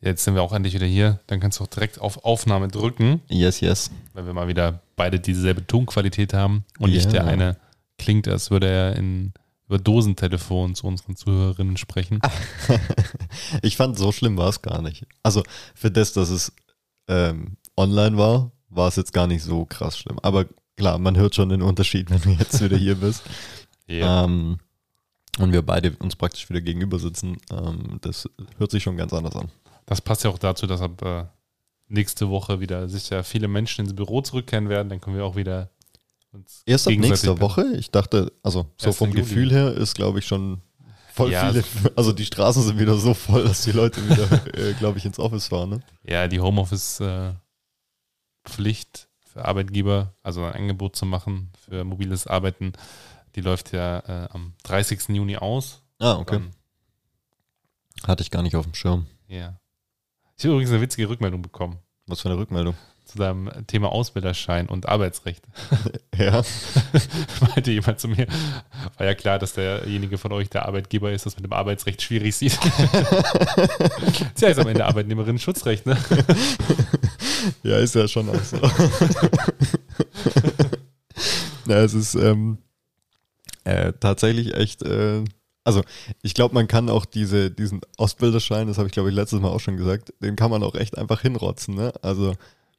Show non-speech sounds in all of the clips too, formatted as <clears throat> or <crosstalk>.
Jetzt sind wir auch endlich wieder hier. Dann kannst du auch direkt auf Aufnahme drücken, Yes, yes. weil wir mal wieder beide dieselbe Tonqualität haben und nicht Ja. der eine klingt, als würde er in, über Dosentelefon zu unseren Zuhörerinnen sprechen. <laughs> Ich fand, so schlimm war es gar nicht. Also für das, dass es ähm, online war, war es jetzt gar nicht so krass schlimm. Aber klar, man hört schon den Unterschied, wenn du jetzt wieder hier bist. <laughs> Ja. Ähm, und wir beide uns praktisch wieder gegenüber sitzen. Ähm, das hört sich schon ganz anders an. Das passt ja auch dazu, dass ab äh, nächste Woche wieder sicher viele Menschen ins Büro zurückkehren werden. Dann können wir auch wieder uns Erst ab nächster Woche. Ich dachte, also so 1. vom. Gefühl her ist, glaube ich, schon voll Ja, viele. <laughs> Also die Straßen sind wieder so voll, dass die Leute wieder, <laughs> äh, glaube ich, ins Office fahren. Ne? Ja, die Homeoffice-Pflicht für Arbeitgeber, also ein Angebot zu machen für mobiles Arbeiten, die läuft ja äh, am 30. Juni aus. Ah, okay. Dann, Hatte ich gar nicht auf dem Schirm. ja. Ich habe übrigens eine witzige Rückmeldung bekommen Was für eine Rückmeldung. zu deinem Thema Ausbilderschein und Arbeitsrecht. <laughs> Ja. <laughs> Meinte jemand zu mir, war ja klar, dass derjenige von euch der Arbeitgeber ist, das mit dem Arbeitsrecht schwierig sieht. <laughs> Tja, ist am Ende Arbeitnehmerinnen-Schutzrecht, ne? Ja, ist ja schon auch so. ja, es ist ähm, äh, tatsächlich echt, äh, also ich glaube, man kann auch diese, diesen Ausbilderschein, das habe ich glaube ich letztes Mal auch schon gesagt, den kann man auch echt einfach hinrotzen, ne? Also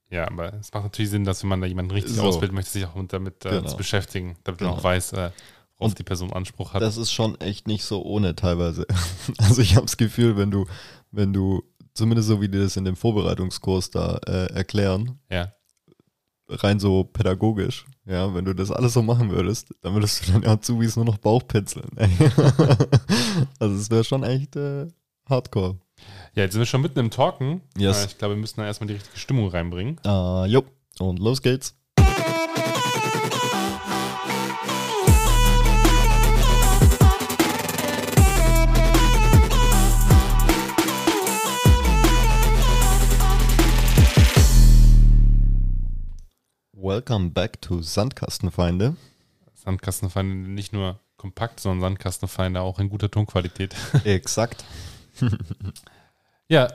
Ja, aber es macht natürlich Sinn, dass wenn man da jemanden richtig So. ausbildet, möchte sich auch damit äh, Genau. zu beschäftigen, damit man Genau. auch weiß, äh, worauf die Person Anspruch hat. das ist schon echt nicht so ohne teilweise. <laughs> Also ich habe das Gefühl, wenn du, wenn du, zumindest so wie die das in dem Vorbereitungskurs da äh, erklären, ja. Rein so pädagogisch, ja, wenn du das alles so machen würdest, dann würdest du deine Azubis nur noch Bauchpinseln. ey. <laughs> also es wäre schon echt äh, hardcore. ja, jetzt sind wir schon mitten im Talken. Yes. Äh, ich glaube, wir müssen da erstmal die richtige Stimmung reinbringen. Uh, jo, und los geht's. Welcome back to Sandkastenfeinde. Sandkastenfeinde nicht nur kompakt, sondern Sandkastenfeinde auch in guter Tonqualität. <laughs> Exakt. <laughs> ja,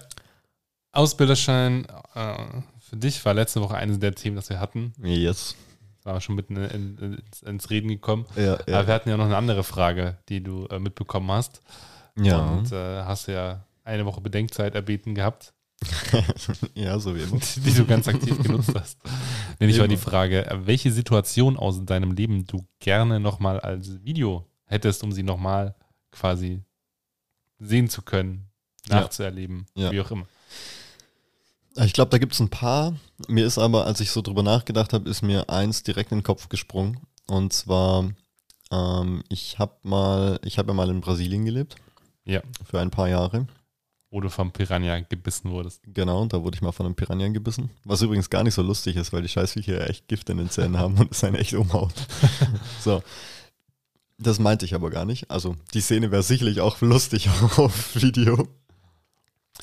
Ausbilderschein äh, für dich war letzte Woche eines der Themen, das wir hatten. Yes. War schon mitten in, in, ins, Reden gekommen. Ja, Aber ja. wir hatten ja noch eine andere Frage, die du äh, mitbekommen hast. ja. Und äh, hast ja eine Woche Bedenkzeit erbeten gehabt, <laughs> ja, so wie immer. die du ganz aktiv genutzt hast. Nämlich war die. Frage, welche Situation aus deinem Leben du gerne nochmal als Video hättest, um sie nochmal quasi sehen zu können, Ja. nachzuerleben, Ja. wie auch immer. Ich glaube, da gibt es ein paar. Mir ist aber, als ich so drüber nachgedacht habe, ist mir eins direkt in den Kopf gesprungen. Und zwar, ähm, ich habe mal, ich habe ja mal in Brasilien gelebt Ja, für ein paar Jahre. Wo du vom Piranha gebissen wurdest. Genau, da wurde ich mal von einem Piranha gebissen. Was übrigens gar nicht so lustig ist, weil die Scheißviecher ja echt Gift in den Zähnen haben und es einen echt umhaut. <laughs> so. Das meinte ich aber gar nicht. Also, die Szene wäre sicherlich auch lustig <laughs> auf Video.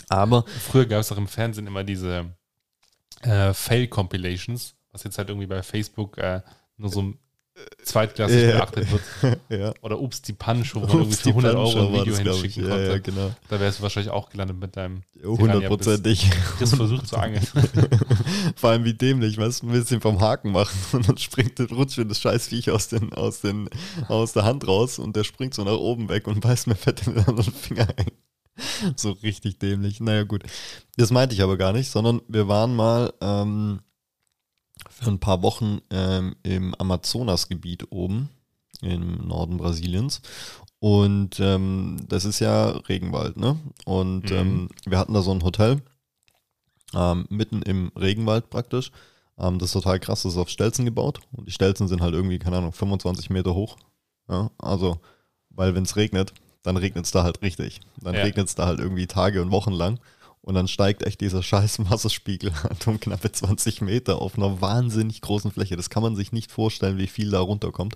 Aber Früher gab es auch im Fernsehen immer diese äh, Fail-Compilations, was jetzt halt irgendwie bei Facebook äh, nur so zweitklassig Ja. beachtet wird. <laughs> ja. Oder Ups, die Punch, wo Ups, für die 100 Punch Euro ein Video das, hinschicken Ja, konnte. genau. Da wärst du wahrscheinlich auch gelandet mit deinem Hundertprozentig. Chris versucht zu angeln. <laughs> Vor allem wie dämlich, weißt du, ein bisschen vom Haken machen <laughs> und dann springt, rutscht mir das scheiß Viech aus, den, aus, den, aus der Hand raus und der springt so nach oben weg und beißt mir fett in den anderen Finger ein. So richtig dämlich. Naja, gut. Das meinte ich aber gar nicht, sondern wir waren mal ähm, für ein paar Wochen ähm, im Amazonasgebiet oben im Norden Brasiliens. Und ähm, das ist ja Regenwald, ne? Und Mhm. ähm, wir hatten da so ein Hotel ähm, mitten im Regenwald praktisch. Ähm, das ist total krass, das ist auf Stelzen gebaut. Und die Stelzen sind halt irgendwie, keine Ahnung, 25 Meter hoch. Ja, also, weil wenn es regnet, dann regnet es da halt richtig. Dann Ja. regnet es da halt irgendwie Tage und Wochen lang. Und dann steigt echt dieser scheiß Wasserspiegel halt <laughs> um knappe 20 Meter auf einer wahnsinnig großen Fläche. Das kann man sich nicht vorstellen, wie viel da runterkommt.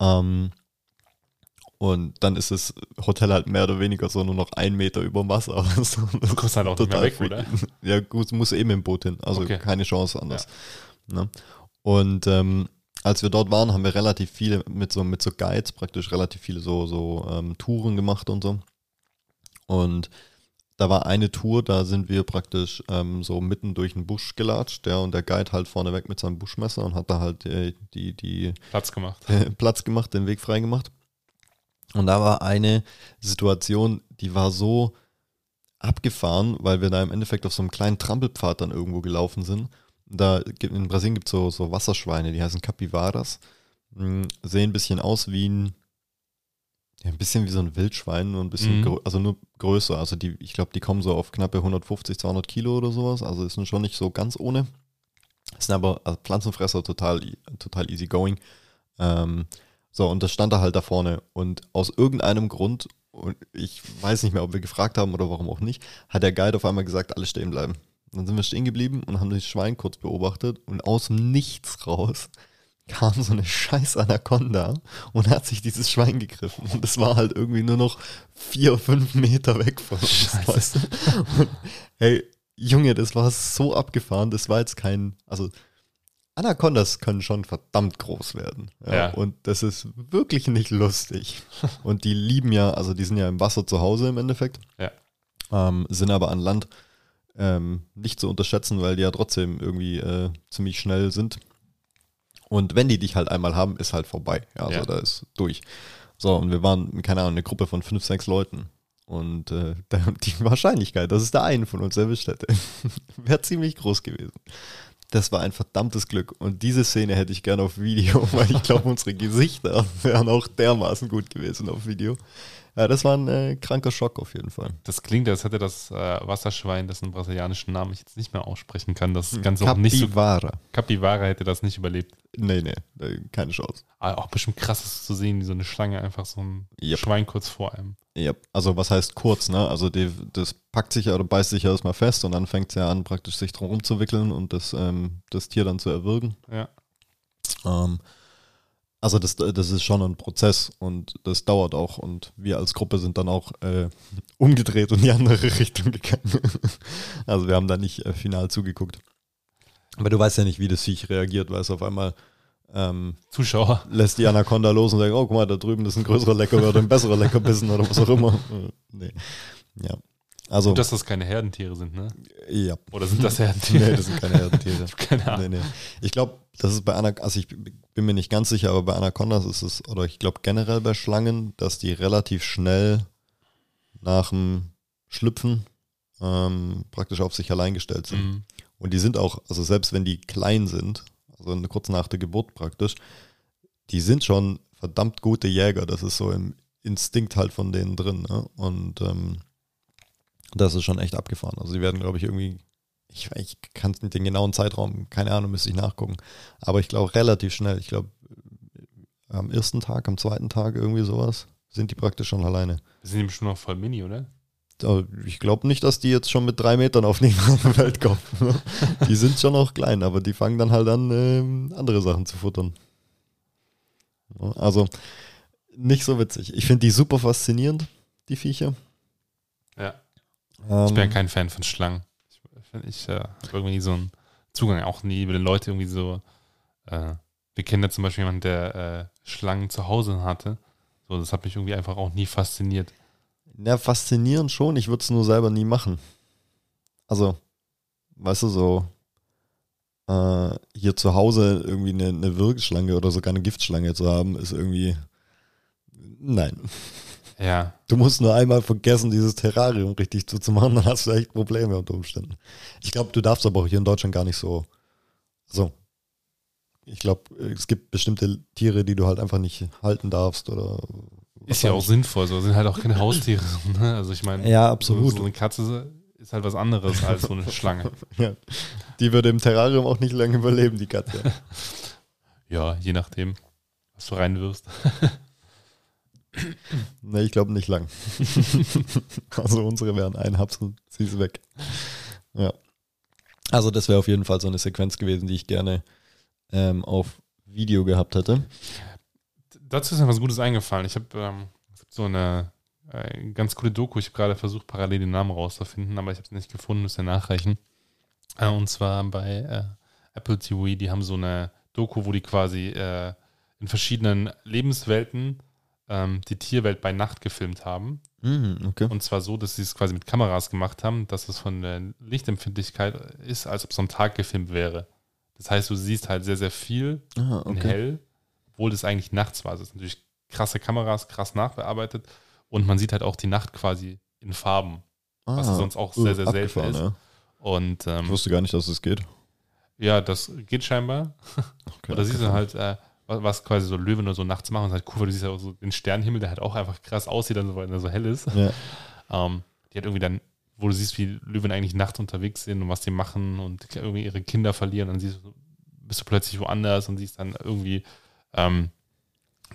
Ähm, und dann ist das Hotel halt mehr oder weniger so nur noch ein Meter über Wasser. <laughs> Also, Du kommst halt auch nicht mehr weg, oder? freaky. Ja, gut, muss eben im Boot hin. Also Okay. keine Chance anders. Ne? Und ähm, als wir dort waren, haben wir relativ viele mit so, mit so Guides praktisch relativ viele so, so ähm, Touren gemacht und so. Und da war eine Tour, da sind wir praktisch ähm, so mitten durch den Busch gelatscht, der und der Guide halt vorneweg mit seinem Buschmesser und hat da halt äh, die, die Platz gemacht. <laughs> Platz gemacht, den Weg frei gemacht. Und da war eine Situation, die war so abgefahren, weil wir da im Endeffekt auf so einem kleinen Trampelpfad dann irgendwo gelaufen sind. Da gibt, in Brasilien gibt es so, so Wasserschweine, die heißen Capivaras. Hm, Sehen ein bisschen aus wie ein, ja, ein bisschen wie so ein Wildschwein, nur ein bisschen, Mhm. also nur größer. Also die, ich glaube, die kommen so auf knappe 150, 200 Kilo oder sowas. Also ist schon nicht so ganz ohne. Sind aber also Pflanzenfresser total, total easy going. Ähm, so, und das stand da halt da vorne. Und aus irgendeinem Grund, und ich weiß nicht mehr, ob wir gefragt haben oder warum auch nicht, hat der Guide auf einmal gesagt, alle stehen bleiben. Dann sind wir stehen geblieben und haben das Schwein kurz beobachtet und aus dem Nichts raus kam so eine scheiß Anaconda und hat sich dieses Schwein gegriffen. Und das war halt irgendwie nur noch vier, fünf Meter weg von uns, weißt du? Und, hey, Junge, das war so abgefahren, das war jetzt kein, also Anacondas können schon verdammt groß werden. Ja, Ja. Und das ist wirklich nicht lustig. <laughs> Und die lieben ja, also die sind ja im Wasser zu Hause im Endeffekt. Ja. Ähm, sind aber an Land ähm, nicht zu unterschätzen, weil die ja trotzdem irgendwie äh, ziemlich schnell sind. Und wenn die dich halt einmal haben, ist halt vorbei. Ja, also Ja. da ist durch. So, und wir waren, keine Ahnung, eine Gruppe von fünf, sechs Leuten. Und äh, <laughs> die Wahrscheinlichkeit, dass es da einen von uns erwischt hätte, <laughs> wäre ziemlich groß gewesen. Das war ein verdammtes Glück. Und diese Szene hätte ich gerne auf Video, <laughs> weil ich glaube, unsere Gesichter wären auch dermaßen gut gewesen auf Video. Ja, das war ein äh, kranker Schock auf jeden Fall. Das klingt, als hätte das äh, Wasserschwein, dessen brasilianischen Namen ich jetzt nicht mehr aussprechen kann, das Ganze auch nicht so. Capivara. Capivara hätte das nicht überlebt. Nee, nee, äh, keine Chance. Aber auch bestimmt krass ist zu sehen, wie so eine Schlange einfach so ein Yep. Schwein kurz vor einem. Ja, also was heißt kurz, ne? Also die, das packt sich ja oder beißt sich ja erstmal fest und dann fängt es ja an, praktisch sich drum rumzuwickeln und das, ähm, das Tier dann zu erwürgen. Ja. Ähm, also das, das ist schon ein Prozess und das dauert auch und wir als Gruppe sind dann auch äh, umgedreht und in die andere <laughs> Richtung gegangen. <laughs> also wir haben da nicht äh, final zugeguckt. Aber du weißt ja nicht, wie das Viech reagiert, weil es auf einmal ähm, Zuschauer. lässt die Anaconda los und sagt, oh, guck mal, da drüben ist ein größerer Leckerbissen oder ein besserer Leckerbissen oder was auch immer. <laughs> Nee. Ja. Also, Gut, dass das keine Herdentiere sind, ne? ja. Oder sind das <laughs> Herdentiere? Nee, das sind keine Herdentiere. <laughs> keine Ahnung. Nee, nee. Ich glaube, das ist bei Anacondas, also ich bin mir nicht ganz sicher, aber bei Anacondas ist es, oder ich glaube generell bei Schlangen, dass die relativ schnell nach dem Schlüpfen ähm, praktisch auf sich allein gestellt sind. Mhm. Und die sind auch, also selbst wenn die klein sind, also kurz nach der Geburt praktisch, die sind schon verdammt gute Jäger. Das ist so im Instinkt halt von denen drin. Ne? Und ähm, das ist schon echt abgefahren. Also sie werden, glaube ich, irgendwie, ich, ich kann den genauen Zeitraum, keine Ahnung, müsste ich nachgucken. Aber ich glaube relativ schnell, ich glaube am ersten Tag, am zweiten Tag irgendwie sowas, sind die praktisch schon alleine. Sind eben schon noch voll mini, oder? Ich glaube nicht, dass die jetzt schon mit drei Metern auf die <laughs> Welt kommen. Die sind schon noch klein, aber die fangen dann halt an, ähm, andere Sachen zu futtern. Also nicht so witzig. Ich finde die super faszinierend, die Viecher. Ähm, Ich bin ja kein Fan von Schlangen. Ich, ich äh, habe irgendwie nie so einen Zugang, auch nie, wenn Leute irgendwie so. Äh, wir kennen ja zum Beispiel jemanden, der äh, Schlangen zu Hause hatte. So, das hat mich irgendwie einfach auch nie fasziniert. Ja, faszinierend schon. Ich würde es nur selber nie machen. Also, weißt du, so äh, hier zu Hause irgendwie eine, eine Wirkschlange oder sogar eine Giftschlange zu haben, ist irgendwie. Nein. Ja, Du musst nur einmal vergessen, dieses Terrarium richtig zuzumachen, dann hast du echt Probleme unter Umständen. Ich glaube, du darfst aber auch hier in Deutschland gar nicht so. So. Ich glaube, es gibt bestimmte Tiere, die du halt einfach nicht halten darfst oder. ist ja auch sinnvoll. So sind halt auch keine Haustiere. <laughs> Ne? Also ich meine, Ja, absolut. So, so eine Katze ist halt was anderes als so eine <laughs> Schlange. Ja. Die würde im Terrarium auch nicht lange überleben, die Katze. <laughs> Ja, je nachdem, was du reinwirfst. <coughs> ne, ich glaube nicht lang. <laughs> also unsere wären ein Haps und sie ist weg. Ja. Also das wäre auf jeden Fall so eine Sequenz gewesen, die ich gerne ähm, auf Video gehabt hätte. Dazu ist mir was Gutes eingefallen. Ich habe ähm, so eine äh, ganz coole Doku. Ich habe gerade versucht, parallel den Namen rauszufinden, aber ich habe es nicht gefunden, muss ja nachreichen. Äh, und zwar bei äh, Apple TV. Die haben so eine Doku, wo die quasi äh, in verschiedenen Lebenswelten ähm, die Tierwelt bei Nacht gefilmt haben. Mhm, okay. Und zwar so, dass sie es quasi mit Kameras gemacht haben, dass es von der Lichtempfindlichkeit ist, als ob es am Tag gefilmt wäre. Das heißt, du siehst halt sehr, sehr viel Ah, in okay. hell, obwohl das eigentlich nachts war. Das ist natürlich krasse Kameras, krass nachbearbeitet. Und man sieht halt auch die Nacht quasi in Farben, was Ah, sonst auch sehr, sehr selten ist. Ja. Und Ich ähm, wusste gar nicht, dass es geht. ja, das geht scheinbar. Okay, <laughs> Oder siehst du halt, äh, was, quasi so Löwen oder so nachts machen. Und halt cool, weil du siehst ja auch so den Sternenhimmel, der halt auch einfach krass aussieht, dann so, weil er so hell ist. Ja. Ähm, die hat irgendwie dann, wo du siehst, wie Löwen eigentlich nachts unterwegs sind und was die machen und irgendwie ihre Kinder verlieren, dann siehst du, bist du plötzlich woanders und siehst dann irgendwie, ähm,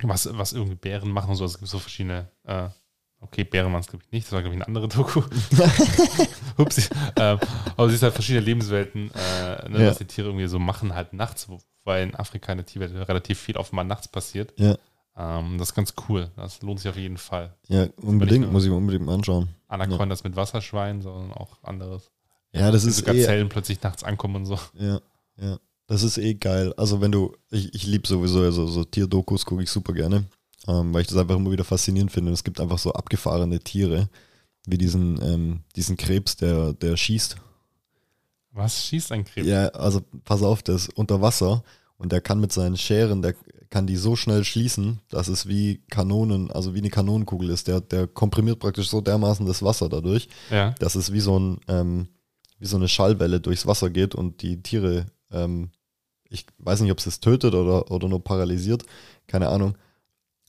was, was irgendwie Bären machen und so. Also es gibt so verschiedene, äh, okay, Bären waren es, glaube ich, nicht, das war, glaube ich, eine andere Doku. <laughs> Upsi. ähm, aber du siehst halt verschiedene Lebenswelten, äh, ne, Ja. was die Tiere irgendwie so machen, halt nachts, weil in Afrika in der Tierwelt relativ viel offenbar nachts passiert. Ja. Ähm, das ist ganz cool. Das lohnt sich auf jeden Fall. Ja, unbedingt, nur- muss ich mir unbedingt mal anschauen. Anacondas mit Wasserschwein, sondern auch anderes. Ja, das ist eh, Gazellen plötzlich nachts ankommen und so. ja, ja. Das ist eh geil. Also wenn du, ich, ich liebe sowieso also so Tierdokus, gucke ich super gerne, ähm, weil ich das einfach immer wieder faszinierend finde. Und es gibt einfach so abgefahrene Tiere, wie diesen, ähm, diesen Krebs, der, der schießt. Was schießt ein Krebs? Ja, also pass auf, der ist unter Wasser und der kann mit seinen Scheren, der kann die so schnell schließen, dass es wie Kanonen, also wie eine Kanonenkugel ist. Der, der komprimiert praktisch so dermaßen das Wasser dadurch, Ja. dass es wie so ein, ähm, wie so eine Schallwelle durchs Wasser geht und die Tiere, ähm, ich weiß nicht, ob es es tötet oder, oder nur paralysiert, keine Ahnung,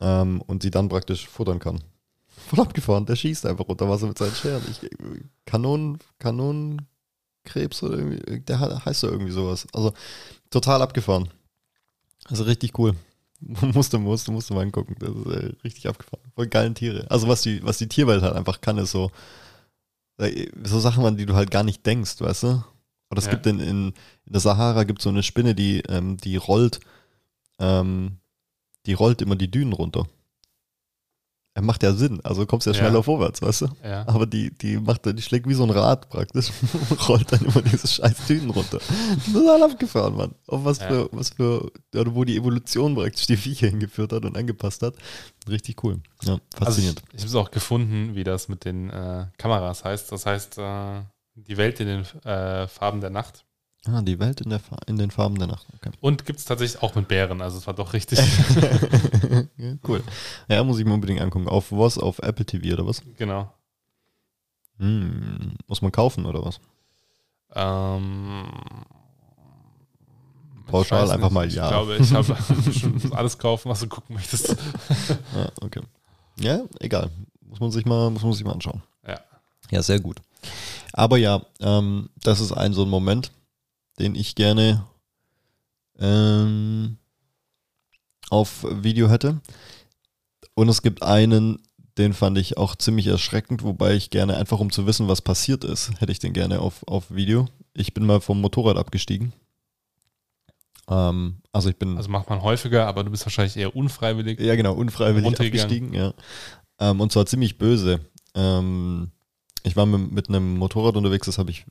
ähm, und sie dann praktisch futtern kann. Voll abgefahren, der schießt einfach unter Wasser mit seinen Scheren. Ich, Kanonen, Kanonenkrebs oder irgendwie, der he- heißt ja irgendwie sowas. Also total abgefahren. Also richtig cool. <laughs> musste, musste, musste mal angucken. Das ist äh, richtig abgefahren. Voll geilen Tiere. Also was die, was die Tierwelt halt einfach kann, ist so, äh, so Sachen, an die du halt gar nicht denkst, weißt du? Oder es Ja. gibt in, in, in der Sahara gibt so eine Spinne, die, ähm, die rollt, ähm, die rollt immer die Dünen runter. Er macht ja Sinn, also kommst ja Ja. schneller vorwärts, weißt du? Ja. Aber die, die macht, die schlägt wie so ein Rad praktisch, <laughs> rollt dann immer diese scheiß Dünen runter. Total abgefahren, Mann. Auf was Ja. für, was für, oder wo die Evolution praktisch die Viecher hingeführt hat und angepasst hat. Richtig cool. Ja, faszinierend. Also ich ich habe es auch gefunden, wie das mit den äh, Kameras heißt. Das heißt, äh, die Welt in den äh, Farben der Nacht. Ah, die Welt in, der, Fa- in den Farben der Nacht. Okay. Und gibt es tatsächlich auch mit Bären. Also es war doch richtig. <laughs> cool. Ja, muss ich mir unbedingt angucken. Auf was? Auf Apple TV oder was? genau. Hm, muss man kaufen oder was? Ähm, Pauschal ich einfach mal ich ja. glaube, ich habe schon <laughs> alles kaufen, was du gucken möchtest. Ja, <laughs> okay. Ja, egal. Muss man sich mal, muss man sich mal anschauen. Ja. Ja, sehr gut. Aber ja, ähm, das ist ein so ein Moment, den ich gerne ähm, auf Video hätte. Und es gibt einen, den fand ich auch ziemlich erschreckend, wobei ich gerne einfach, um zu wissen, was passiert ist, hätte ich den gerne auf, auf Video. Ich bin mal vom Motorrad abgestiegen. Ähm, also ich bin Also macht man häufiger, aber du bist wahrscheinlich eher unfreiwillig. ja, genau, unfreiwillig abgestiegen, ja. Ähm, und zwar ziemlich böse. Ähm, ich war mit, mit einem Motorrad unterwegs, das habe ich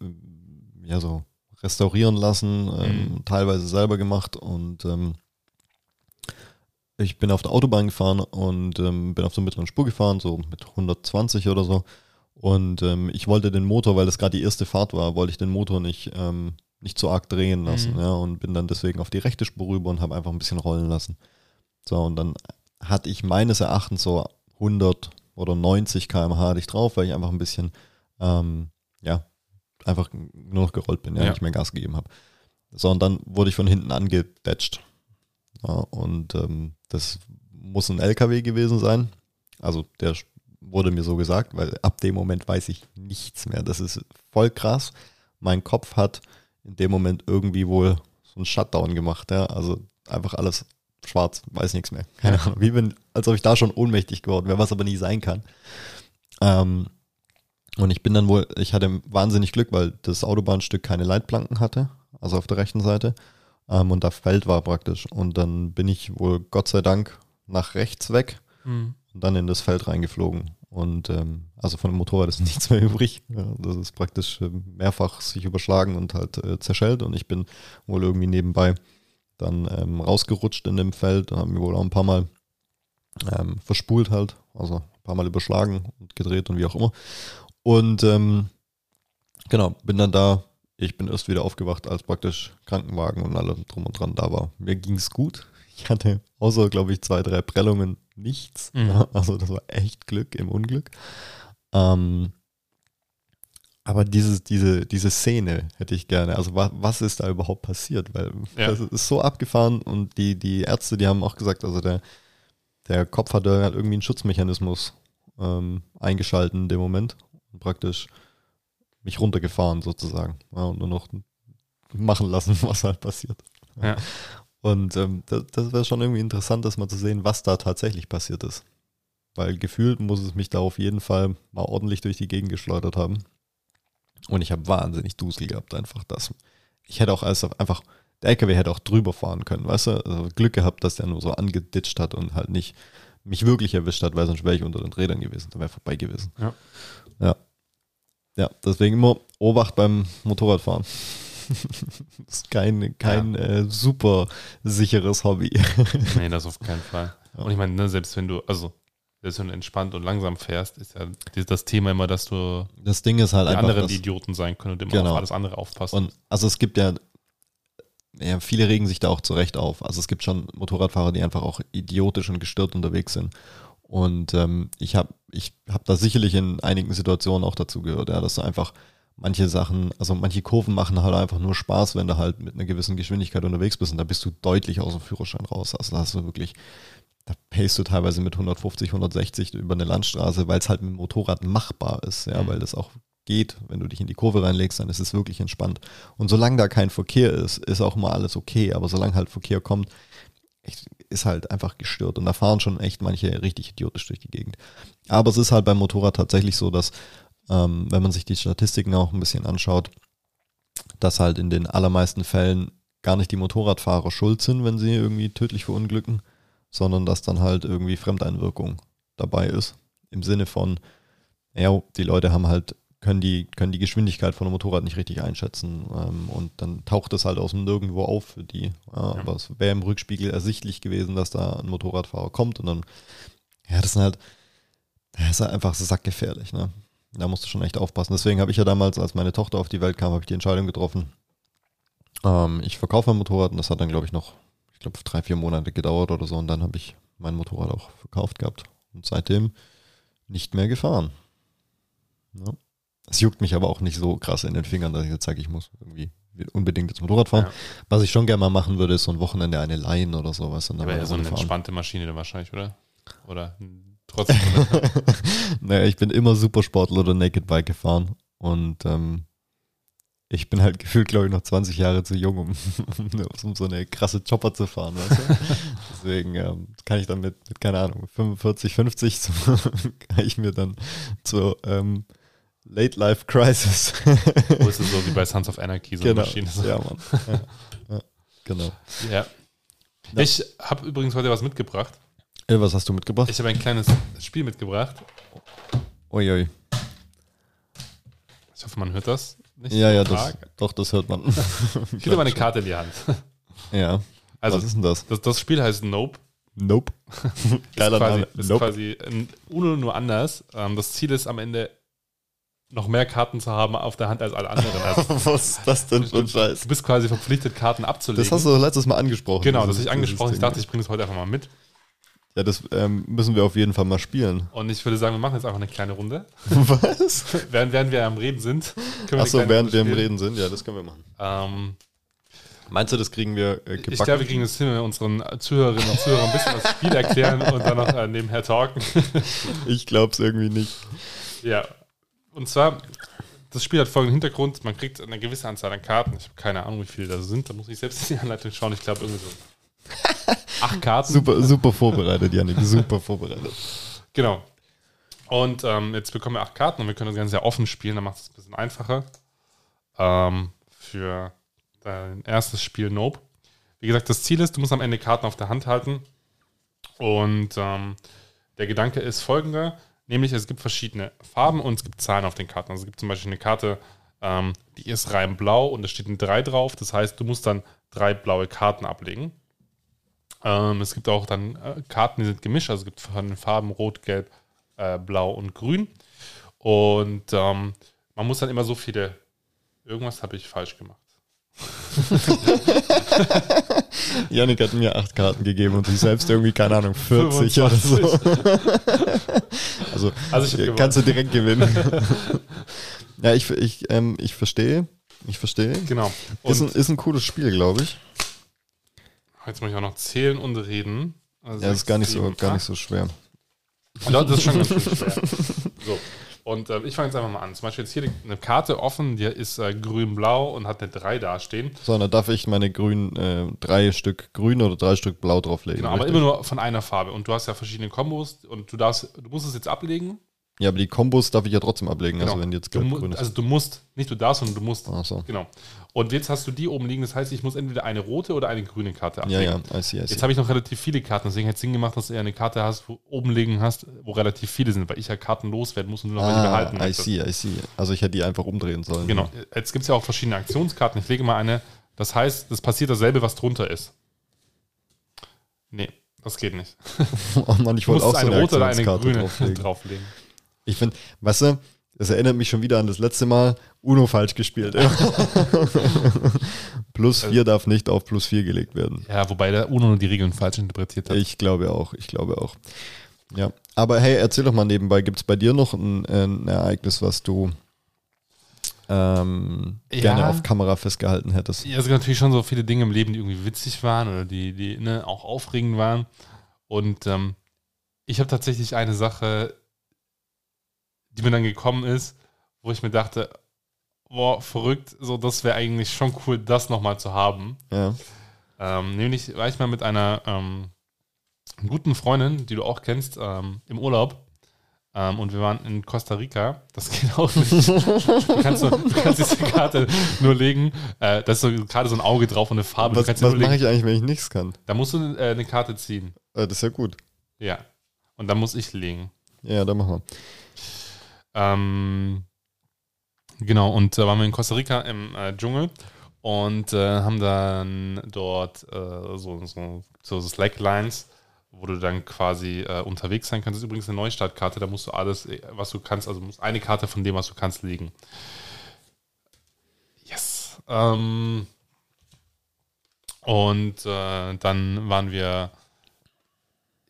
ja so restaurieren lassen, ähm, Mhm. teilweise selber gemacht und ähm, ich bin auf der Autobahn gefahren und ähm, bin auf der mittleren Spur gefahren, so mit 120 oder so. Und ähm, ich wollte den Motor, weil das gerade die erste Fahrt war, wollte ich den Motor nicht, ähm, nicht so arg drehen lassen. Mhm. Ja, und bin dann deswegen auf die rechte Spur rüber und habe einfach ein bisschen rollen lassen. So, und dann hatte ich meines Erachtens so 100 oder 90 km/h hatte ich drauf, weil ich einfach ein bisschen, ähm, ja, einfach nur noch gerollt bin, ja, Ja. nicht mehr Gas gegeben habe. So, und dann wurde ich von hinten angedetscht. Ja, und ähm, das muss ein LKW gewesen sein. Also der wurde mir so gesagt, weil ab dem Moment weiß ich nichts mehr. Das ist voll krass. Mein Kopf hat in dem Moment irgendwie wohl so einen Shutdown gemacht. Ja? Also einfach alles schwarz, weiß nichts mehr. Keine Ahnung. Wie wenn, als ob ich da schon ohnmächtig geworden wäre, was aber nie sein kann. Ähm, und ich bin dann wohl, ich hatte wahnsinnig Glück, weil das Autobahnstück keine Leitplanken hatte, also auf der rechten Seite. Ähm, und da Feld war praktisch. Und dann bin ich wohl Gott sei Dank nach rechts weg Mhm. und dann in das Feld reingeflogen. Und ähm, also von dem Motorrad ist <laughs> nichts mehr übrig. Ja, das ist praktisch ähm, mehrfach sich überschlagen und halt äh, zerschellt. Und ich bin wohl irgendwie nebenbei dann ähm, rausgerutscht in dem Feld und habe mir wohl auch ein paar Mal ähm, verspult halt, also ein paar Mal überschlagen und gedreht und wie auch immer. Und ähm, genau, bin dann da. Ich bin erst wieder aufgewacht, als praktisch Krankenwagen und alle drum und dran da war. Mir ging es gut. Ich hatte außer, glaube ich, zwei, drei Prellungen nichts. Mhm. <laughs> Also das war echt Glück im Unglück. Ähm, aber dieses, diese, diese Szene hätte ich gerne. Also was, was ist da überhaupt passiert? Weil Ja. das ist so abgefahren und die, die Ärzte, die haben auch gesagt, also der, der Kopf hatte halt irgendwie einen Schutzmechanismus ähm, eingeschalten in dem Moment und praktisch mich runtergefahren sozusagen. Ja, und nur noch machen lassen, <laughs> was halt passiert. Ja. Und ähm, das, das wäre schon irgendwie interessant, das mal zu sehen, was da tatsächlich passiert ist. Weil gefühlt muss es mich da auf jeden Fall mal ordentlich durch die Gegend geschleudert haben. Und ich habe wahnsinnig Dusel gehabt, einfach das. Ich hätte auch alles einfach, der LKW hätte auch drüber fahren können, weißt du? Also Glück gehabt, dass der nur so angeditscht hat und halt nicht mich wirklich erwischt hat, weil sonst wäre ich unter den Rädern gewesen, dann wäre vorbei gewesen. Ja. Ja. Ja, deswegen immer Obacht beim Motorradfahren. <laughs> das ist kein, kein äh, super sicheres Hobby. <laughs> Nee, das auf keinen Fall. Ja. Und ich meine, ne, selbst wenn du, also, selbst wenn du entspannt und langsam fährst, ist ja das Thema immer, dass du Das Ding ist halt die einfach. anderen die Idioten sein können und immer Genau. auf alles andere aufpassen. Und also es gibt ja, ja, viele regen sich da auch zurecht auf. Also es gibt schon Motorradfahrer, die einfach auch idiotisch und gestört unterwegs sind. Und ähm, ich habe ich hab da sicherlich in einigen Situationen auch dazu gehört, ja, dass du einfach manche Sachen, also manche Kurven machen halt einfach nur Spaß, wenn du halt mit einer gewissen Geschwindigkeit unterwegs bist und da bist du deutlich aus dem Führerschein raus. Also da hast du wirklich, da pacest du teilweise mit 150, 160 über eine Landstraße, weil es halt mit dem Motorrad machbar ist, ja, Mhm. weil das auch geht, wenn du dich in die Kurve reinlegst, dann ist es wirklich entspannt. Und solange da kein Verkehr ist, ist auch mal alles okay, aber solange halt Verkehr kommt, echt, ist halt einfach gestört. Und da fahren schon echt manche richtig idiotisch durch die Gegend. Aber es ist halt beim Motorrad tatsächlich so, dass, ähm, wenn man sich die Statistiken auch ein bisschen anschaut, dass halt in den allermeisten Fällen gar nicht die Motorradfahrer schuld sind, wenn sie irgendwie tödlich verunglücken, sondern dass dann halt irgendwie Fremdeinwirkung dabei ist. Im Sinne von, ja, die Leute haben halt, können die, können die Geschwindigkeit von einem Motorrad nicht richtig einschätzen ähm, und dann taucht es halt aus dem Nirgendwo auf für die. Ja. Aber es wäre im Rückspiegel ersichtlich gewesen, dass da ein Motorradfahrer kommt und dann, ja, das sind halt, das ist halt einfach so sackgefährlich, ne? Da musst du schon echt aufpassen. Deswegen habe ich ja damals, als meine Tochter auf die Welt kam, habe ich die Entscheidung getroffen. Ähm, ich verkaufe mein Motorrad und das hat dann, glaube ich, noch, ich glaube, drei, vier Monate gedauert oder so. Und dann habe ich mein Motorrad auch verkauft gehabt und seitdem nicht mehr gefahren. Ja. Es juckt mich aber auch nicht so krass in den Fingern, dass ich jetzt sage, ich muss irgendwie unbedingt das Motorrad fahren. Ja. Was ich schon gerne mal machen würde, ist so ein Wochenende eine leihen oder sowas. Und dann Aber ja, so eine fahren. entspannte Maschine dann wahrscheinlich, oder? Oder trotzdem. <laughs> naja, ich bin immer Supersportler oder Naked Bike gefahren und ähm, ich bin halt gefühlt, glaube ich, noch 20 Jahre zu jung, <laughs> um, um so eine krasse Chopper zu fahren, weißt du? <laughs> Deswegen ähm, kann ich dann mit, mit, keine Ahnung, 45, 50 zum, kann ich mir dann zur ähm, Late Life Crisis. <laughs> Wo ist es so wie bei Sons of Anarchy, so genau. eine Maschine? So. Ja, Mann. Ja, ja, genau. Ja. Ja. Ich habe übrigens heute was mitgebracht. Äh, was hast du mitgebracht? Ich habe ein kleines Spiel mitgebracht. Uiui. Ich hoffe, man hört das nicht. Ja, ja, das, doch, das hört man. Ich hielt aber eine Karte in die Hand. Ja. Also, was ist denn das? das, das Spiel heißt Nope. Nope. <laughs> Geiler ist quasi, Name. Ist Nope. quasi Uno nur anders. Ähm, das Ziel ist am Ende noch mehr Karten zu haben auf der Hand als alle anderen. Also, <laughs> Was ist das denn für ein Scheiß? du bist quasi verpflichtet, Karten abzulegen. Das hast du letztes Mal angesprochen. genau, das habe ich angesprochen. Ich dachte, ich bringe es heute einfach mal mit. Ja, das ähm, müssen wir auf jeden Fall mal spielen. Und ich würde sagen, wir machen jetzt einfach eine kleine Runde. <laughs> Was? während, während wir am Reden sind, Achso, während Runde wir spielen. Reden sind, ja, das können wir machen. Ähm, Meinst du, das kriegen wir äh, gebacken? ich glaube, wir kriegen es hin, wenn wir unseren Zuhörerinnen und Zuhörern ein bisschen das Spiel erklären und dann noch äh, nebenher talken. ich glaube es irgendwie nicht. Ja. Und zwar, das Spiel hat folgenden Hintergrund: Man kriegt eine gewisse Anzahl an Karten. Ich habe keine Ahnung, wie viele da sind. Da muss ich selbst in die Anleitung schauen. Ich glaube, irgendwie so <laughs> acht Karten. Super, super vorbereitet, Janik, super vorbereitet. Genau. Und ähm, jetzt bekommen wir acht Karten und wir können das Ganze ja offen spielen, dann macht es ein bisschen einfacher. Ähm, für dein erstes Spiel Nope. Wie gesagt, das Ziel ist, du musst am Ende Karten auf der Hand halten. Und ähm, der Gedanke ist folgender: nämlich es gibt verschiedene Farben und es gibt Zahlen auf den Karten. Also es gibt zum Beispiel eine Karte, ähm, die ist rein blau und da steht ein 3 drauf. Das heißt, du musst dann drei blaue Karten ablegen. Ähm, es gibt auch dann äh, Karten, die sind gemischt, also es gibt von den Farben Rot, Gelb, äh, Blau und Grün. Und ähm, man muss dann immer so viele. Irgendwas habe ich falsch gemacht. <laughs> Janik hat mir acht Karten gegeben und sich selbst irgendwie, keine Ahnung, 40 oder so. 25. Also, Also ich kannst du direkt gewinnen. <laughs> ja, ich, ich, ähm, ich verstehe. Ich verstehe. Genau. Ist ein, Und ist ein cooles Spiel, glaube ich. jetzt muss ich auch noch zählen und reden. Also Ja, ist gar nicht so, gar nicht so schwer. Ja, das ist schon ganz schön schwer. <laughs> Und ähm, ich fange jetzt einfach mal an. Zum Beispiel jetzt hier eine Karte offen, die ist äh, grün-blau und hat eine 3 dastehen. So, dann darf ich meine grün, äh, drei Stück grün oder drei Stück blau drauflegen. Genau, aber richtig? immer nur von einer Farbe. Und du hast ja verschiedene Kombos und du darfst, du musst es jetzt ablegen. Ja, aber die Kombos darf ich ja trotzdem ablegen, Genau. also wenn jetzt du, mu- gelb-grün ist. also du musst, nicht du darfst, sondern du musst. Ach so. Genau. Und jetzt hast du die oben liegen, das heißt, ich muss entweder eine rote oder eine grüne Karte Ja, ablegen. ja, I see, I see. Jetzt habe ich noch relativ viele Karten, deswegen hätte es Sinn gemacht, dass du eher eine Karte hast, wo oben liegen hast, wo relativ viele sind, weil ich ja Karten loswerden muss und nur noch welche ah, behalten I möchte. see, I see. Also ich hätte die einfach umdrehen sollen. Genau. Jetzt gibt es ja auch verschiedene Aktionskarten. Ich lege mal eine, das heißt, das passiert dasselbe, was drunter ist. Nee, das geht nicht. <laughs> Oh Mann, ich wollte auch so eine eine rote oder eine grüne drauflegen. <laughs> drauflegen. Ich finde, weißt du, das erinnert mich schon wieder an das letzte Mal Uno falsch gespielt. <laughs> plus 4 darf nicht auf plus 4 gelegt werden. Ja, wobei der Uno nur die Regeln falsch interpretiert hat. Ich glaube auch, ich glaube auch. Ja, aber hey, erzähl doch mal nebenbei, gibt es bei dir noch ein, ein Ereignis, was du ähm, Ja. gerne auf Kamera festgehalten hättest? Ja, es gibt natürlich schon so viele Dinge im Leben, die irgendwie witzig waren oder die, die ne, auch aufregend waren. Und ähm, ich habe tatsächlich eine Sache, die mir dann gekommen ist, wo ich mir dachte, boah, verrückt, so das wäre eigentlich schon cool, das nochmal zu haben. Ja. Ähm, nämlich war ich mal mit einer ähm, guten Freundin, die du auch kennst, ähm, im Urlaub. Ähm, und wir waren in Costa Rica. Das geht auch nicht. <laughs> Du kannst, nur, du kannst diese Karte nur legen. Äh, da ist so gerade so ein Auge drauf und eine Farbe. Was, was mache ich eigentlich, wenn ich nichts kann? Da musst du äh, eine Karte ziehen. Äh, das ist ja gut. Ja. Und dann muss ich legen. Ja, dann machen wir. Ähm, genau, und da waren wir in Costa Rica im äh, Dschungel und äh, haben dann dort äh, so, so, so Slacklines, wo du dann quasi äh, unterwegs sein kannst. Das ist übrigens eine Neustartkarte, da musst du alles, äh, was du kannst, also musst eine Karte von dem, was du kannst, legen. Yes. Ähm, und äh, dann waren wir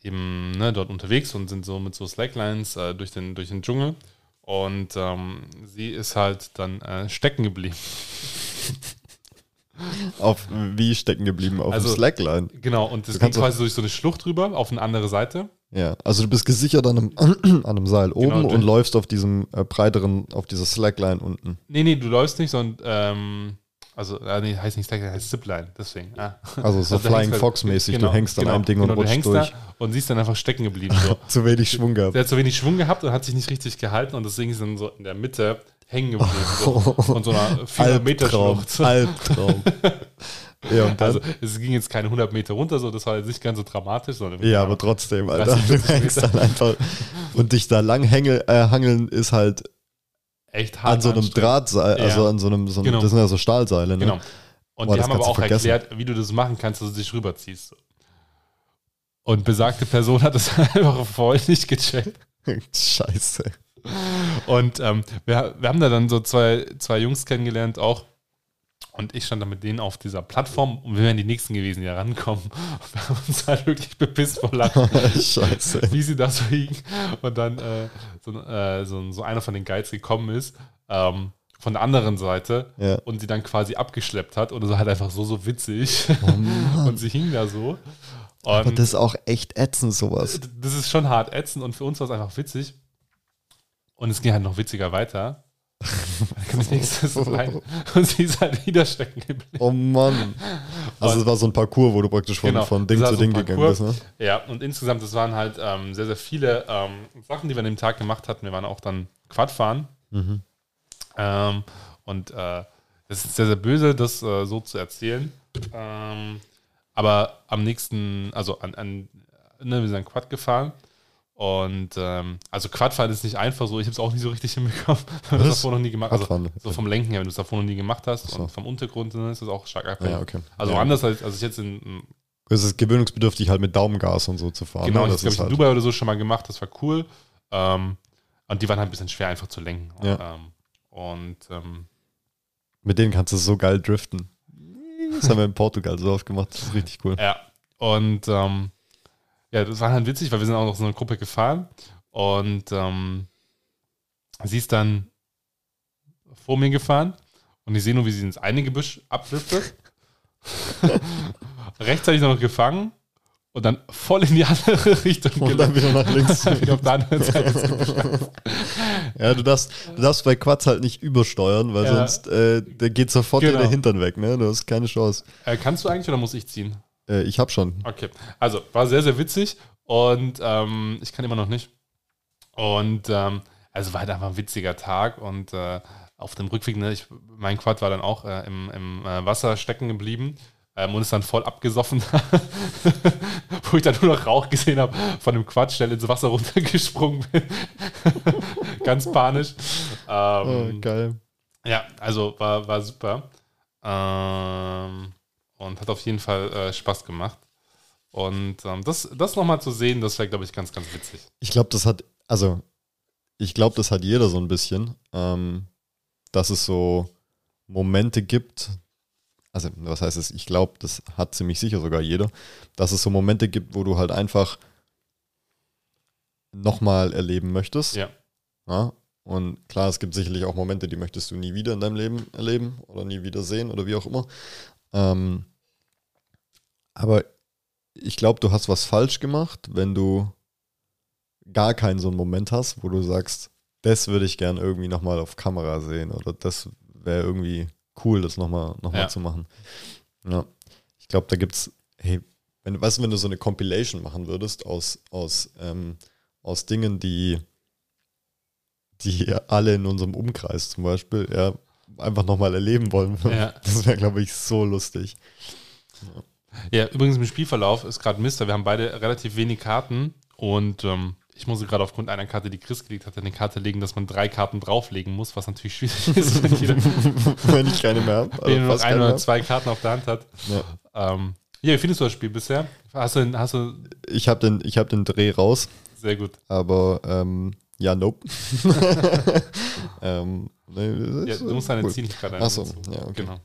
eben ne, dort unterwegs und sind so mit so Slacklines durch, den, durch den Dschungel. Und ähm, sie ist halt dann äh, stecken geblieben. <laughs> Auf wie stecken geblieben? Auf Also- dem Slackline. Genau, und das kannst auch- quasi durch so eine Schlucht rüber auf eine andere Seite. Ja, also du bist gesichert an einem, <clears throat> an einem Seil oben Genau, und läufst auf diesem äh, breiteren, auf dieser Slackline unten. Nee, nee, du läufst nicht, sondern, ähm, also, äh, nee, heißt nicht Slackline, heißt Zipline, deswegen. Ah. Also so du Flying halt- Fox mäßig, du hängst an einem Ding und genau, du rutschst hängst durch. Da und sie ist dann einfach stecken geblieben. So. <laughs> Zu wenig Schwung gehabt. Der hat zu wenig Schwung gehabt und hat sich nicht richtig gehalten und deswegen ist dann so in der Mitte hängen geblieben. So, <laughs> von so einer 400 Meter. Schlucht. <laughs> Albtraum. ja, und dann, Also es ging jetzt keine 100 Meter runter, so das war jetzt nicht ganz so dramatisch, sondern ja, aber trotzdem, Alter. 30, Du 40 hängst dann einfach. Und dich da lang hängel, äh, hangeln ist halt echt hart an so einem anstrengend. Drahtseil, Ja. also an so einem, so einem Genau. das sind ja so Stahlseile, ne? Genau. Und Boah, die haben aber auch vergessen. erklärt, wie du das machen kannst, dass du dich rüberziehst. Und besagte Person hat das <laughs> einfach voll nicht gecheckt. <laughs> Scheiße. Und ähm, wir, wir haben da dann so zwei, zwei Jungs kennengelernt auch. Und ich stand da mit denen auf dieser Plattform und wir wären die Nächsten gewesen, die da rankommen. <laughs> Und wir haben uns halt wirklich bepisst vor Lachen, <laughs> Scheiße. wie sie da so hingen. Und dann äh, so, äh, so, so einer von den Guides gekommen ist, ähm, von der anderen Seite Ja. und sie dann quasi abgeschleppt hat. Und es war halt einfach so, so witzig. Oh <laughs> und sie hing da so. Aber Und das ist auch echt ätzend, sowas. das ist schon hart ätzend und für uns war es einfach witzig. Und es ging halt noch witziger weiter. Dann kam das nächste rein und sie ist halt wieder stecken geblieben. Oh Mann. Also Und- es war so ein Parcours, wo du praktisch von, Genau, von Ding zu so Ding gegangen bist, ne? Ja, und insgesamt, das waren halt ähm, sehr, sehr viele ähm, Sachen, die wir an dem Tag gemacht hatten. Wir waren auch dann Quad fahren. Mhm. Ähm, und äh, das ist sehr, sehr böse, das äh, so zu erzählen. Ähm, aber am nächsten, also an, an ne, wir sind Quad gefahren. Und ähm, also Quadfahren ist nicht einfach so, ich habe es auch nicht so richtig <laughs> hinbekommen, <laughs> wenn du das davor noch nie gemacht hast. Also, so vom Lenken her, wenn du es davor noch nie gemacht hast so. und vom Untergrund dann ist das auch stark abhängig. Ja, okay. Also Ja. anders als, als ich jetzt in, Es ist gewöhnungsbedürftig, halt mit Daumengas und so zu fahren. Genau, ne? das, habe ich in halt, Dubai oder so schon mal gemacht, das war cool. Ähm, und die waren halt ein bisschen schwer einfach zu lenken. Ja. Ähm, und ähm, mit denen kannst du so geil driften. <laughs> Das haben wir in Portugal so oft gemacht. Das ist richtig cool. ja, und ähm, ja, das war halt witzig, weil wir sind auch noch so eine Gruppe gefahren und ähm, sie ist dann vor mir gefahren und ich sehe nur, wie sie ins eine Gebüsch abdriftet. <laughs> Rechtzeitig noch gefangen und dann voll in die andere <laughs> Richtung Und dann wieder nach links. wieder auf der anderen Seite. Ja, du darfst, du darfst bei Quads halt nicht übersteuern, weil Ja. sonst äh, der geht sofort Genau. dir der Hintern weg, ne? Du hast keine Chance. Äh, kannst du eigentlich oder muss ich ziehen? Äh, ich hab schon. Okay, also war sehr, sehr witzig und ähm, ich kann immer noch nicht. Und ähm, also war halt einfach ein witziger Tag und äh, auf dem Rückweg, ne, ich, mein Quad war dann auch äh, im, im äh, Wasser stecken geblieben ähm, und ist dann voll abgesoffen, <laughs> wo ich dann nur noch Rauch gesehen habe von dem Quad, schnell ins Wasser <laughs> runtergesprungen bin. <laughs> Ganz panisch. Oh, Ähm, geil. ja, also war, war super. Ähm, und hat auf jeden Fall äh, Spaß gemacht. Und ähm, das, das nochmal zu sehen, das wäre, glaube ich, ganz, ganz witzig. Ich glaube, das hat, also, ich glaube, das hat jeder so ein bisschen, ähm, dass es so Momente gibt, also, was heißt es? Ich glaube, das hat ziemlich sicher sogar jeder, dass es so Momente gibt, wo du halt einfach nochmal erleben möchtest. Ja. Ja? Und klar, es gibt sicherlich auch Momente, die möchtest du nie wieder in deinem Leben erleben oder nie wieder sehen oder wie auch immer. Ähm, aber ich glaube, du hast was falsch gemacht, wenn du gar keinen so einen Moment hast, wo du sagst, das würde ich gern irgendwie nochmal auf Kamera sehen oder das wäre irgendwie cool, das nochmal noch mal Ja. zu machen. Ja. Ich glaube, da gibt's, hey, wenn, weißt du, wenn du so eine Compilation machen würdest aus, aus, ähm, aus Dingen, die, die alle in unserem Umkreis zum Beispiel, ja, einfach nochmal erleben wollen. Ja. Das wäre, glaube ich, so lustig. Ja, übrigens im Spielverlauf ist gerade Mister. Wir haben beide relativ wenig Karten und ähm, ich muss gerade aufgrund einer Karte, die Chris gelegt hat, eine Karte legen, dass man drei Karten drauflegen muss, was natürlich schwierig <laughs> ist, wenn jeder <laughs> wenn ich keine mehr habe. wenn nur ein oder zwei Karten auf der Hand hat. Ja. Ähm, ja, wie findest du das Spiel bisher? Hast du, hast du Ich habe den, ich hab den Dreh raus, sehr gut. aber ähm, ja, nope. <laughs> ähm, nee, Ja, du musst deine cool. Ziel nicht gerade Ach so, einsetzen. ja, okay. Genau.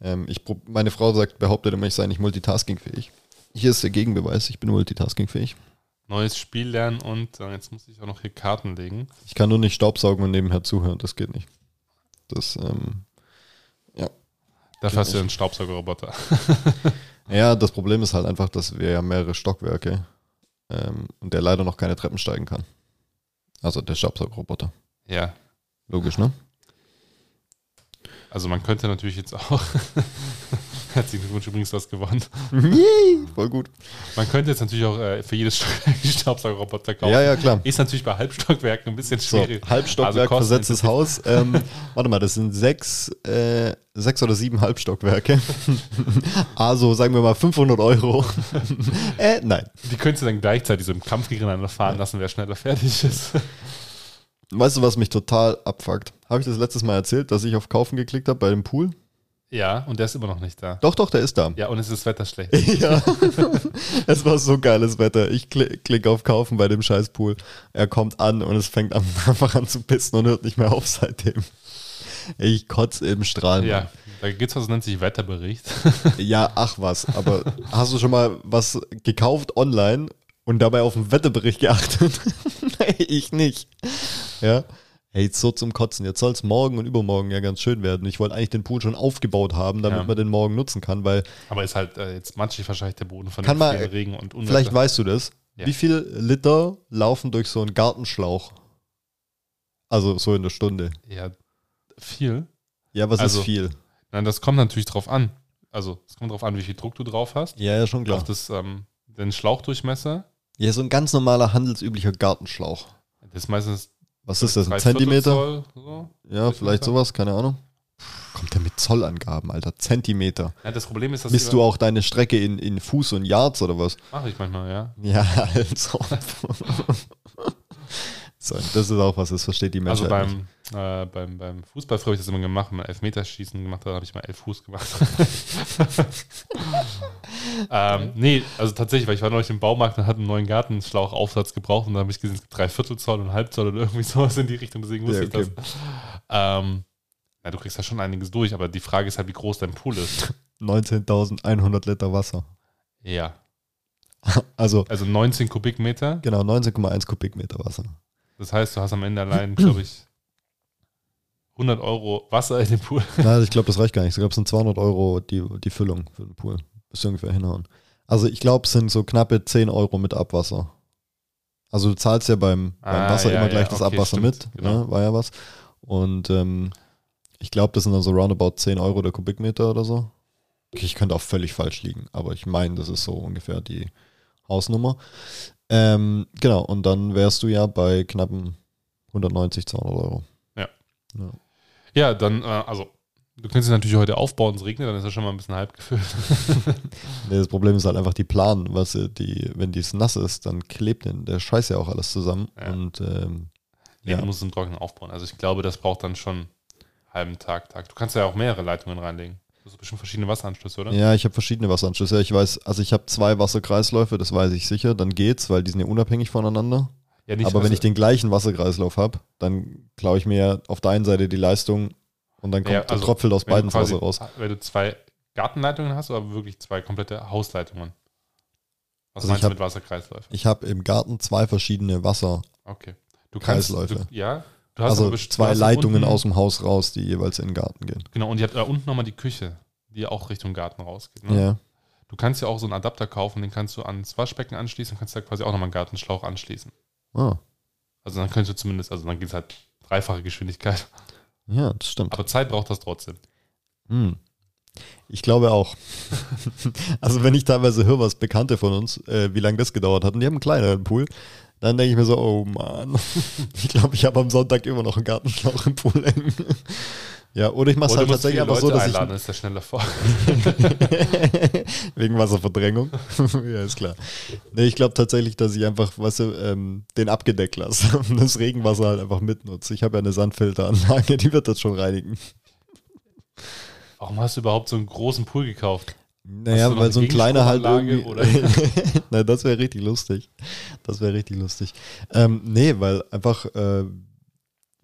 Ähm, ich, meine Frau sagt, behauptet immer, ich sei nicht multitaskingfähig. Hier ist der Gegenbeweis, ich bin multitaskingfähig. Neues Spiel lernen und äh, jetzt muss ich auch noch hier Karten legen. Ich kann nur nicht Staubsaugen und nebenher zuhören, das geht nicht. Das, ähm, Dafür hast du ja einen Staubsaugerroboter. <laughs> <laughs> ja, das Problem ist halt einfach, dass wir ja mehrere Stockwerke ähm, und der leider noch keine Treppen steigen kann. Also der Staubsaugerroboter. ja, Logisch, ne? Also man könnte natürlich jetzt auch. <laughs> Herzlichen Glückwunsch, übrigens, du hast gewonnen. Yay, voll gut. Man könnte jetzt natürlich auch äh, für jedes <laughs> Stockwerk einen Staubsaugerroboter kaufen. Ja, ja, klar. Ist natürlich bei Halbstockwerken ein bisschen So, schwierig. Halbstockwerk, Also versetztes Haus. <laughs> Ähm, warte mal, das sind sechs, äh, sechs oder sieben Halbstockwerke. also sagen wir mal 500 Euro. äh, nein. Die könntest du dann gleichzeitig so im Kampf gegeneinander fahren lassen, wer schneller fertig ist. Weißt du, was mich total abfuckt? Habe ich das letztes Mal erzählt, dass ich auf Kaufen geklickt habe bei dem Pool? Ja, und der ist immer noch nicht da. Doch, doch, der ist da. Ja, und es ist das Wetter schlecht. <laughs> Ja, <laughs> es war so geiles Wetter. Ich kli- klick auf Kaufen bei dem Scheißpool. Er kommt an und es fängt an, <laughs> einfach an zu pissen und hört nicht mehr auf seitdem. Ich kotze im Strahlen. Ja, da gibt es was, das nennt sich Wetterbericht. Ja, ach was. Aber hast du schon mal was gekauft online und dabei auf den Wetterbericht geachtet? nee, ich nicht. Ja. Hey, so zum Kotzen. Jetzt soll es morgen und übermorgen ja ganz schön werden. Ich wollte eigentlich den Pool schon aufgebaut haben, damit Ja. man den morgen nutzen kann, weil Aber ist halt äh, jetzt matschig wahrscheinlich der Boden von Kann man- Regen und Unwetter. vielleicht weißt du das. Ja. Wie viel Liter laufen durch so einen Gartenschlauch? Also so in der Stunde. Ja, viel. Ja, was Also- ist viel? Nein, das kommt natürlich drauf an. Also, es kommt drauf an, wie viel Druck du drauf hast. Ja, ja, schon klar. Auf das, ähm, den Schlauchdurchmesser. Ja, so ein ganz normaler handelsüblicher Gartenschlauch. Das ist meistens Was ist das? Ein Zentimeter? Zoll, so. Ja, vielleicht sowas, keine Ahnung. Kommt der mit Zollangaben, Alter? Zentimeter. Ja, das Problem ist, dass Misst du auch deine Strecke in, in Fuß und Yards oder was? Mache ich manchmal, ja. Ja, <laughs> also. So, das ist auch was, das versteht die Also Menschheit nicht. beim, äh, beim, beim Fußball früher habe ich das immer gemacht, man Elfmeterschießen gemacht hat, habe ich mal elf Fuß gemacht. <laughs> ähm, nee, also tatsächlich, weil ich war neulich im Baumarkt und hatte einen neuen Gartenschlauchaufsatz gebraucht und da habe ich gesehen, drei Viertel Zoll und halb Zoll oder irgendwie <laughs> sowas in die Richtung, deswegen wusste Ja, okay. ich das. Ähm, ja, du kriegst ja schon einiges durch, aber die Frage ist halt, wie groß dein Pool ist. <laughs> 19.100 Liter Wasser. Ja, Also also 19 Kubikmeter. genau 19,1 Kubikmeter Wasser. Das heißt, du hast am Ende allein, glaube ich, 100 Euro Wasser in dem Pool. <laughs> Nein, ich glaube, das reicht gar nicht. Ich glaube, es sind 200 Euro die, die Füllung für den Pool. Bis ungefähr hinhauen. Also ich glaube, es sind so knappe 10 Euro mit Abwasser. Also du zahlst ja beim, beim Ah, Wasser ja, immer ja, gleich das okay, Abwasser stimmt, mit. genau. Ne? War ja was. Und ähm, ich glaube, das sind dann so roundabout 10 Euro der Kubikmeter oder so. Ich könnte auch völlig falsch liegen, aber ich meine, das ist so ungefähr die Hausnummer. Ähm, genau, und dann wärst du ja bei knappen 190, 200 Euro. Ja, dann, äh, also, du kannst es natürlich heute aufbauen, es regnet, dann ist er schon mal ein bisschen halb gefüllt. <laughs> Nee, das Problem ist halt einfach die Plan, was die, wenn dies nass ist, dann klebt denn der Scheiß ja auch alles zusammen. Ja. Und ähm, Nee, Ja. du musst es im Trockenen aufbauen. Also ich glaube, das braucht dann schon einen halben Tag, Tag. Du kannst ja auch mehrere Leitungen reinlegen. Du hast bestimmt verschiedene Wasseranschlüsse, oder? ja, ich habe verschiedene Wasseranschlüsse. Ich weiß, also ich habe zwei Wasserkreisläufe, das weiß ich sicher, dann geht's, weil die sind ja unabhängig voneinander. Ja, nicht, Aber wenn also- ich den gleichen Wasserkreislauf habe, dann klaue ich mir auf der einen Seite die Leistung und dann kommt Ja, der also Tropfen aus wenn du beiden quasi- Wasser raus. Wenn du zwei Gartenleitungen hast oder wirklich zwei komplette Hausleitungen? Was Also meinst du hab- mit Wasserkreisläufen? Ich habe im Garten zwei verschiedene Wasser, Okay. Du kannst, Kreisläufe. Du, ja, du hast also zwei Leitungen aus dem Haus raus, die jeweils in den Garten gehen. Genau, und ihr habt da unten nochmal die Küche, die auch Richtung Garten rausgeht. Ne? Ja. Du kannst ja auch so einen Adapter kaufen, den kannst du ans Waschbecken anschließen und kannst da quasi auch nochmal einen Gartenschlauch anschließen. Ah, Also dann könntest du zumindest, also dann geht es halt dreifache Geschwindigkeit. ja, das stimmt. Aber Zeit braucht das trotzdem. Hm. Ich glaube auch. <laughs> also wenn ich teilweise höre, was Bekannte von uns, äh, wie lange das gedauert hat, und die haben einen kleineren Pool, dann denke ich mir so, oh Mann, <laughs> ich glaube, ich habe am Sonntag immer noch einen Gartenschlauch im Pool hängen. ja, oder ich mache es halt tatsächlich einfach so, Leute dass einladen, ist ja schneller vor. ich <laughs> wegen Wasserverdrängung. <laughs> ja, ist klar. Nee, ich glaube tatsächlich, dass ich einfach, weißt du, ähm, den abgedeckt lasse und das Regenwasser halt einfach mitnutze. Ich habe ja eine Sandfilteranlage, die wird das schon reinigen. Warum hast du überhaupt so einen großen Pool gekauft? Naja, weil so ein eine kleiner halt irgendwie. Nein, <laughs> das wäre richtig lustig. Das wäre richtig lustig. Ähm, nee, weil einfach äh,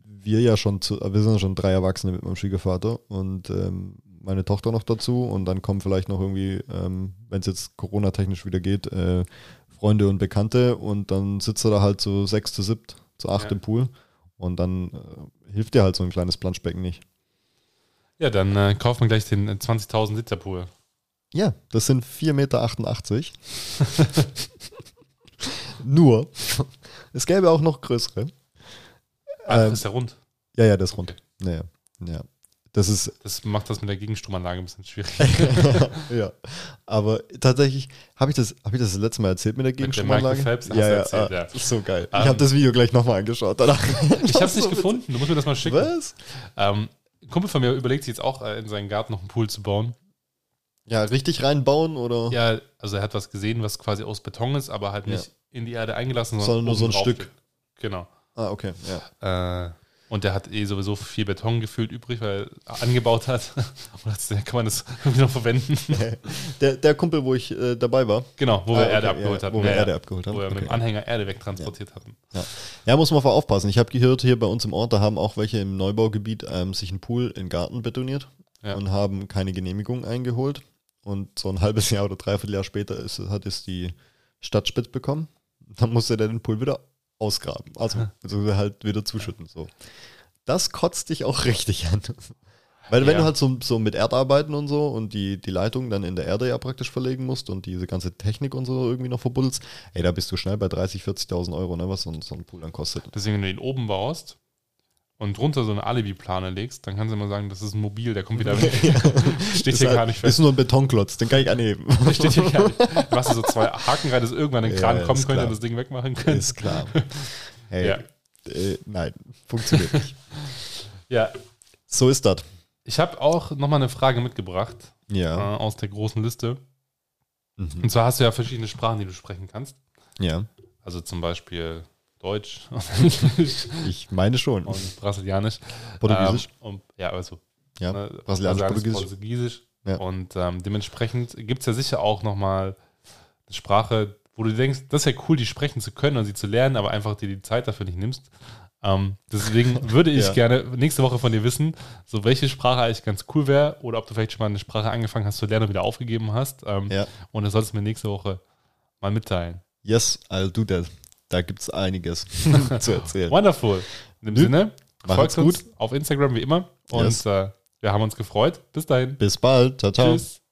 wir ja schon zu, wir sind ja schon drei Erwachsene mit meinem Schwiegervater und ähm, meine Tochter noch dazu und dann kommen vielleicht noch irgendwie, ähm, wenn es jetzt Corona-technisch wieder geht, äh, Freunde und Bekannte und dann sitzt er da halt so sechs zu siebt, zu acht Ja. im Pool und dann äh, hilft dir halt so ein kleines Planschbecken nicht. Ja, dann äh, kauft man gleich den äh, 20.000 Liter Pool. Ja, das sind 4,88 Meter. <laughs> Nur, es gäbe auch noch größere. Ah, Ähm, ist ja rund. Ja, ja, das ist rund. Ja, ja. Das ist, Das macht das mit der Gegenstromanlage ein bisschen schwierig. <laughs> ja. Aber tatsächlich, habe ich, das, hab ich das das letzte Mal erzählt mit der der Gegenstromanlage? Michael Phelps ja, ja, erzählt, ah, ja. Ist so geil. Ähm, ich habe das Video gleich nochmal angeschaut. Danach. <laughs> Ich habe es nicht gefunden. Du musst mir das mal schicken. Was? Ähm, ein Kumpel von mir überlegt sich jetzt auch, äh, in seinen Garten noch einen Pool zu bauen. Ja, richtig reinbauen oder? Ja, also er hat was gesehen, was quasi aus Beton ist, aber halt Ja. nicht in die Erde eingelassen, Sondern nur so ein Stück. steht. Genau. Ah, okay, ja. Äh, und der hat eh sowieso viel Beton gefühlt übrig, weil er angebaut hat. <laughs> Und jetzt kann man das <laughs> irgendwie noch verwenden. <laughs> Der, der Kumpel, wo ich äh, dabei war, Genau, wo Ah, wir okay, Erde ja, abgeholt hatten. wo wir Ja, ja. Erde abgeholt haben. Wo wir mit Okay. dem Anhänger Erde wegtransportiert hatten. Ja, muss man vor aufpassen. Ich habe gehört, hier bei uns im Ort, da haben auch welche im Neubaugebiet ähm, sich einen Pool in den Garten betoniert Ja. und haben keine Genehmigung eingeholt. Und so ein halbes Jahr oder dreiviertel Jahr später ist, hat es die Stadt spitz bekommen. Dann musste der den Pool wieder ausgraben. Also, also halt wieder zuschütten. So. Das kotzt dich auch <laughs> richtig an. Weil wenn Ja. du halt so, so mit Erdarbeiten und so und die, die Leitung dann in der Erde ja praktisch verlegen musst und diese ganze Technik und so irgendwie noch verbuddelst, ey, da bist du schnell bei 30.000, 40.000 Euro, ne, was so ein, so ein Pool dann kostet. Deswegen, wenn du ihn oben baust und drunter so eine Alibi-Plane legst, dann kannst du immer sagen, das ist ein Mobil, der kommt <laughs> wieder weg. Steht Ist hier halt- gar nicht Ist fest. nur ein Betonklotz, den kann ich anheben. <laughs> Der steht hier gar nicht. Du machst so zwei Haken rein, dass irgendwann ein Ja, Kran ja, kommen ist könnte und das Ding wegmachen könnte. Ist klar. <laughs> Hey, Ja. äh, nein, funktioniert nicht. Ja, So ist das. ich habe auch nochmal eine Frage mitgebracht Ja. äh, aus der großen Liste. Mhm. Und zwar hast du ja verschiedene Sprachen, die du sprechen kannst. Ja, Also zum Beispiel Deutsch und <laughs> Englisch ich meine schon. und Brasilianisch. Portugiesisch. Ähm, und, ja, also. ja, ne, brasilianisch, Portugiesisch. Portugiesisch. Ja. Und ähm, dementsprechend gibt es ja sicher auch nochmal eine Sprache, wo du denkst, das ist ja cool, die sprechen zu können und sie zu lernen, aber einfach dir die Zeit dafür nicht nimmst. Ähm, deswegen <laughs> würde ich Ja. gerne nächste Woche von dir wissen, so welche Sprache eigentlich ganz cool wäre oder ob du vielleicht schon mal eine Sprache angefangen hast zu lernen und wieder aufgegeben hast. Ähm, Ja. Und das solltest du mir nächste Woche mal mitteilen. Yes, I'll do that. Da gibt es einiges <laughs> zu erzählen. Wonderful. In dem. Sinne, Macht's folgt uns auf Instagram wie immer und Yes. äh, wir haben uns gefreut. Bis dahin. Bis bald. Ciao, ciao. Tschüss.